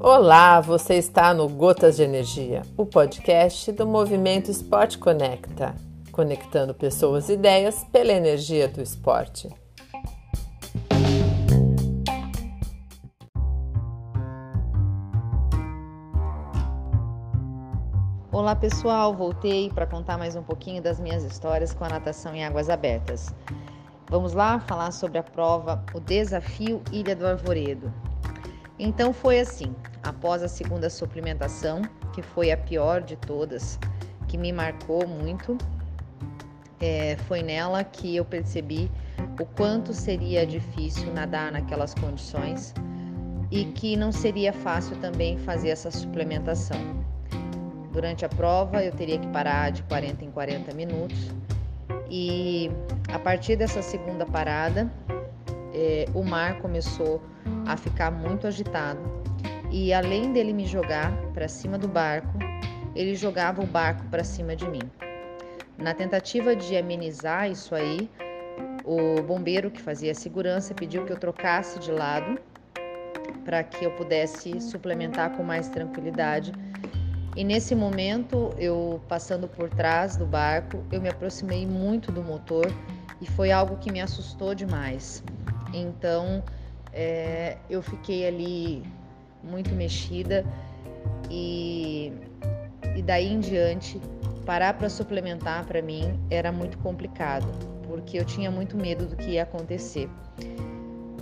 Olá, você está no Gotas de Energia, o podcast do Movimento Esporte Conecta, conectando pessoas e ideias pela energia do esporte. Olá pessoal, voltei para contar mais um pouquinho das minhas histórias com a natação em águas abertas. Vamos lá falar sobre a prova O Desafio Ilha do Arvoredo. Então foi assim: após a segunda suplementação, que foi a pior de todas, que me marcou muito, é, foi nela que eu percebi o quanto seria difícil nadar naquelas condições e que não seria fácil também fazer essa suplementação. Durante a prova eu teria que parar de 40 em 40 minutos e a partir dessa segunda parada é, o mar começou a ficar muito agitado e além dele me jogar para cima do barco, ele jogava o barco para cima de mim. Na tentativa de amenizar isso aí, o bombeiro que fazia a segurança pediu que eu trocasse de lado para que eu pudesse suplementar com mais tranquilidade. E nesse momento, eu passando por trás do barco, eu me aproximei muito do motor e foi algo que me assustou demais. Então, é, eu fiquei ali muito mexida e, e daí em diante parar para suplementar para mim era muito complicado porque eu tinha muito medo do que ia acontecer.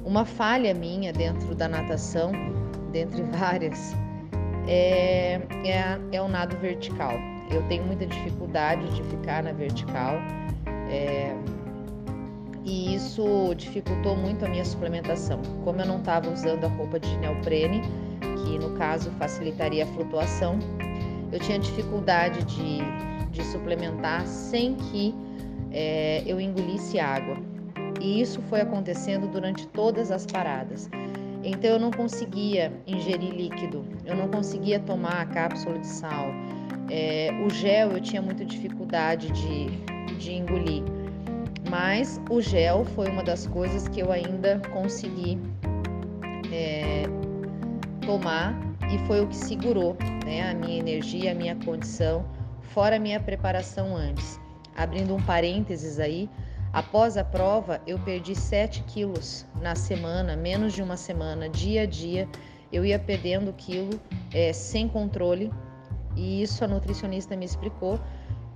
Uma falha minha dentro da natação, dentre várias, é, é, é o nado vertical. Eu tenho muita dificuldade de ficar na vertical. É, e isso dificultou muito a minha suplementação. Como eu não estava usando a roupa de neoprene, que no caso facilitaria a flutuação, eu tinha dificuldade de, de suplementar sem que é, eu engolisse água. E isso foi acontecendo durante todas as paradas. Então eu não conseguia ingerir líquido, eu não conseguia tomar a cápsula de sal. É, o gel eu tinha muita dificuldade de, de engolir mas o gel foi uma das coisas que eu ainda consegui é, tomar e foi o que segurou né, a minha energia, a minha condição, fora a minha preparação antes. Abrindo um parênteses aí, após a prova eu perdi 7 quilos na semana, menos de uma semana, dia a dia, eu ia perdendo quilo é, sem controle e isso a nutricionista me explicou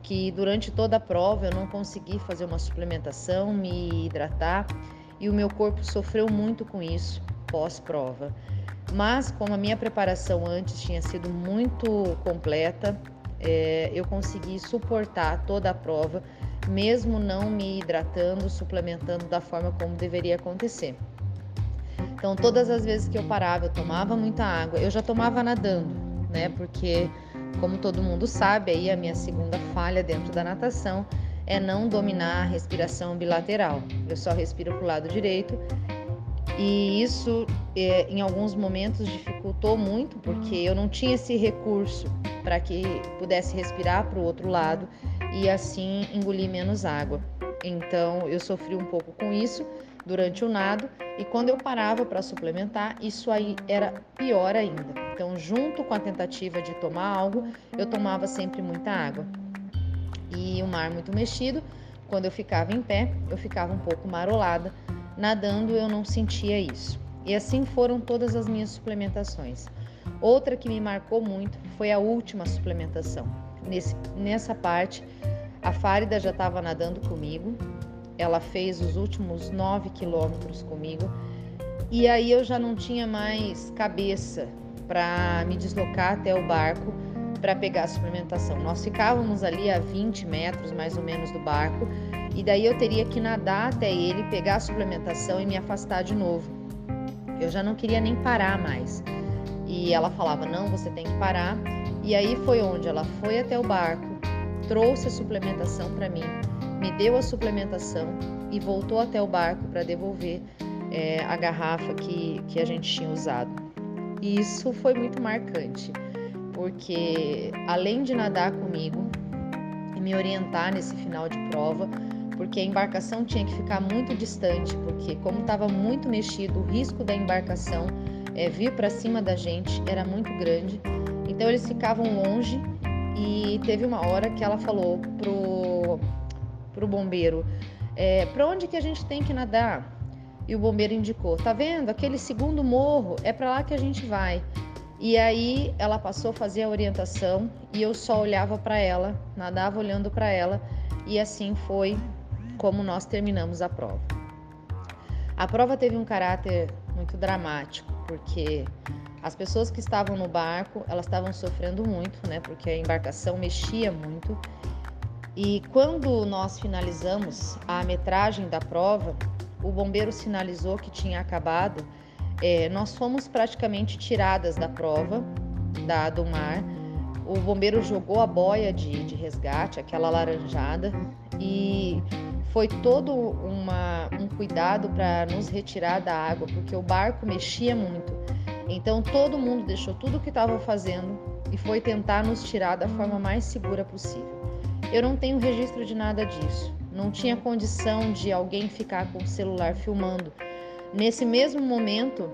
que durante toda a prova eu não consegui fazer uma suplementação, me hidratar e o meu corpo sofreu muito com isso pós-prova. Mas como a minha preparação antes tinha sido muito completa, é, eu consegui suportar toda a prova, mesmo não me hidratando, suplementando da forma como deveria acontecer. Então, todas as vezes que eu parava, eu tomava muita água. Eu já tomava nadando, né? Porque como todo mundo sabe, aí a minha segunda falha dentro da natação é não dominar a respiração bilateral. Eu só respiro para o lado direito e isso é, em alguns momentos dificultou muito porque eu não tinha esse recurso para que pudesse respirar para o outro lado e assim engolir menos água. Então eu sofri um pouco com isso durante o nado e quando eu parava para suplementar, isso aí era pior ainda. Então, junto com a tentativa de tomar algo, eu tomava sempre muita água. E o mar muito mexido, quando eu ficava em pé, eu ficava um pouco marolada. Nadando, eu não sentia isso. E assim foram todas as minhas suplementações. Outra que me marcou muito foi a última suplementação. Nesse, nessa parte, a Fárida já estava nadando comigo, ela fez os últimos nove quilômetros comigo e aí eu já não tinha mais cabeça para me deslocar até o barco para pegar a suplementação. Nós ficávamos ali a 20 metros mais ou menos do barco e daí eu teria que nadar até ele, pegar a suplementação e me afastar de novo. Eu já não queria nem parar mais. E ela falava: "Não, você tem que parar". E aí foi onde ela foi até o barco, trouxe a suplementação para mim me deu a suplementação e voltou até o barco para devolver é, a garrafa que, que a gente tinha usado. E isso foi muito marcante, porque além de nadar comigo e me orientar nesse final de prova, porque a embarcação tinha que ficar muito distante, porque como estava muito mexido, o risco da embarcação é, vir para cima da gente era muito grande. Então eles ficavam longe e teve uma hora que ela falou pro, pro bombeiro, é, para onde que a gente tem que nadar? E o bombeiro indicou, tá vendo? Aquele segundo morro é para lá que a gente vai. E aí ela passou a fazer a orientação e eu só olhava para ela, nadava olhando para ela e assim foi como nós terminamos a prova. A prova teve um caráter muito dramático, porque as pessoas que estavam no barco, elas estavam sofrendo muito, né? Porque a embarcação mexia muito. E quando nós finalizamos a metragem da prova, o bombeiro sinalizou que tinha acabado. É, nós fomos praticamente tiradas da prova da, do mar. O bombeiro jogou a boia de, de resgate, aquela laranjada, e foi todo uma, um cuidado para nos retirar da água, porque o barco mexia muito. Então todo mundo deixou tudo o que estava fazendo e foi tentar nos tirar da forma mais segura possível. Eu não tenho registro de nada disso. Não tinha condição de alguém ficar com o celular filmando. Nesse mesmo momento,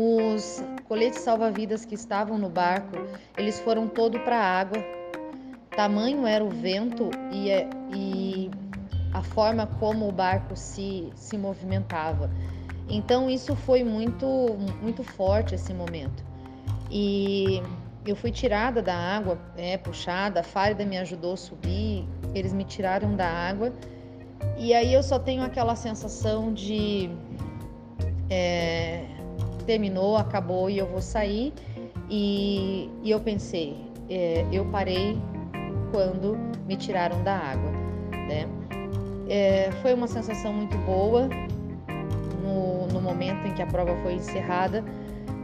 os coletes salva-vidas que estavam no barco, eles foram todo para a água. Tamanho era o vento e, e a forma como o barco se, se movimentava. Então isso foi muito muito forte esse momento. E eu fui tirada da água, é, puxada, a Farida me ajudou a subir, eles me tiraram da água. E aí eu só tenho aquela sensação de é, terminou, acabou e eu vou sair. E, e eu pensei, é, eu parei quando me tiraram da água, né? É, foi uma sensação muito boa no, no momento em que a prova foi encerrada,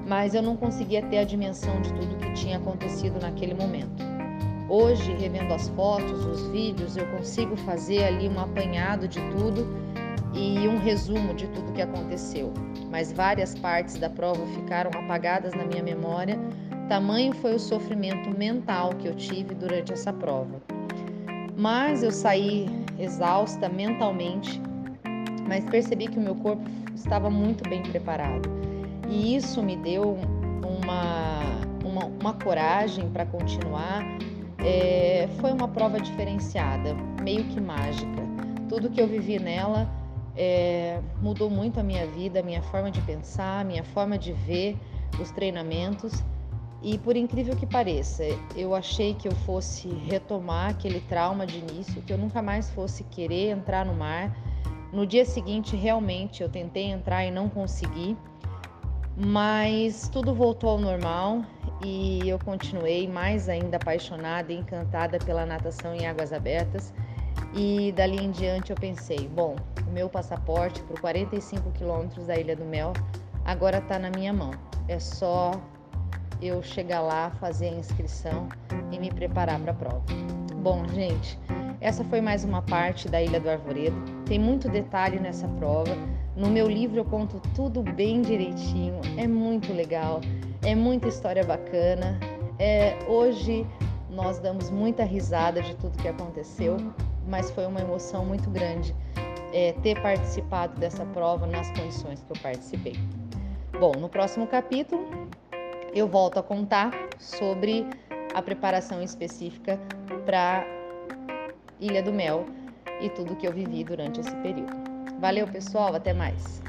mas eu não conseguia ter a dimensão de tudo que tinha acontecido naquele momento. Hoje, revendo as fotos, os vídeos, eu consigo fazer ali um apanhado de tudo e um resumo de tudo que aconteceu. Mas várias partes da prova ficaram apagadas na minha memória, tamanho foi o sofrimento mental que eu tive durante essa prova. Mas eu saí exausta mentalmente, mas percebi que o meu corpo estava muito bem preparado. E isso me deu uma, uma, uma coragem para continuar. É, foi uma prova diferenciada, meio que mágica. Tudo que eu vivi nela é, mudou muito a minha vida, a minha forma de pensar, a minha forma de ver os treinamentos e por incrível que pareça, eu achei que eu fosse retomar aquele trauma de início, que eu nunca mais fosse querer entrar no mar. No dia seguinte, realmente, eu tentei entrar e não consegui, mas tudo voltou ao normal e eu continuei mais ainda apaixonada e encantada pela natação em águas abertas. E dali em diante eu pensei, bom, o meu passaporte para 45 quilômetros da Ilha do Mel agora está na minha mão. É só eu chegar lá, fazer a inscrição e me preparar para a prova. Bom, gente, essa foi mais uma parte da Ilha do Arvoredo. Tem muito detalhe nessa prova. No meu livro eu conto tudo bem direitinho. É muito legal, é muita história bacana. É, hoje nós damos muita risada de tudo que aconteceu, mas foi uma emoção muito grande é, ter participado dessa prova nas condições que eu participei. Bom, no próximo capítulo eu volto a contar sobre a preparação específica para Ilha do Mel e tudo que eu vivi durante esse período. Valeu, pessoal, até mais.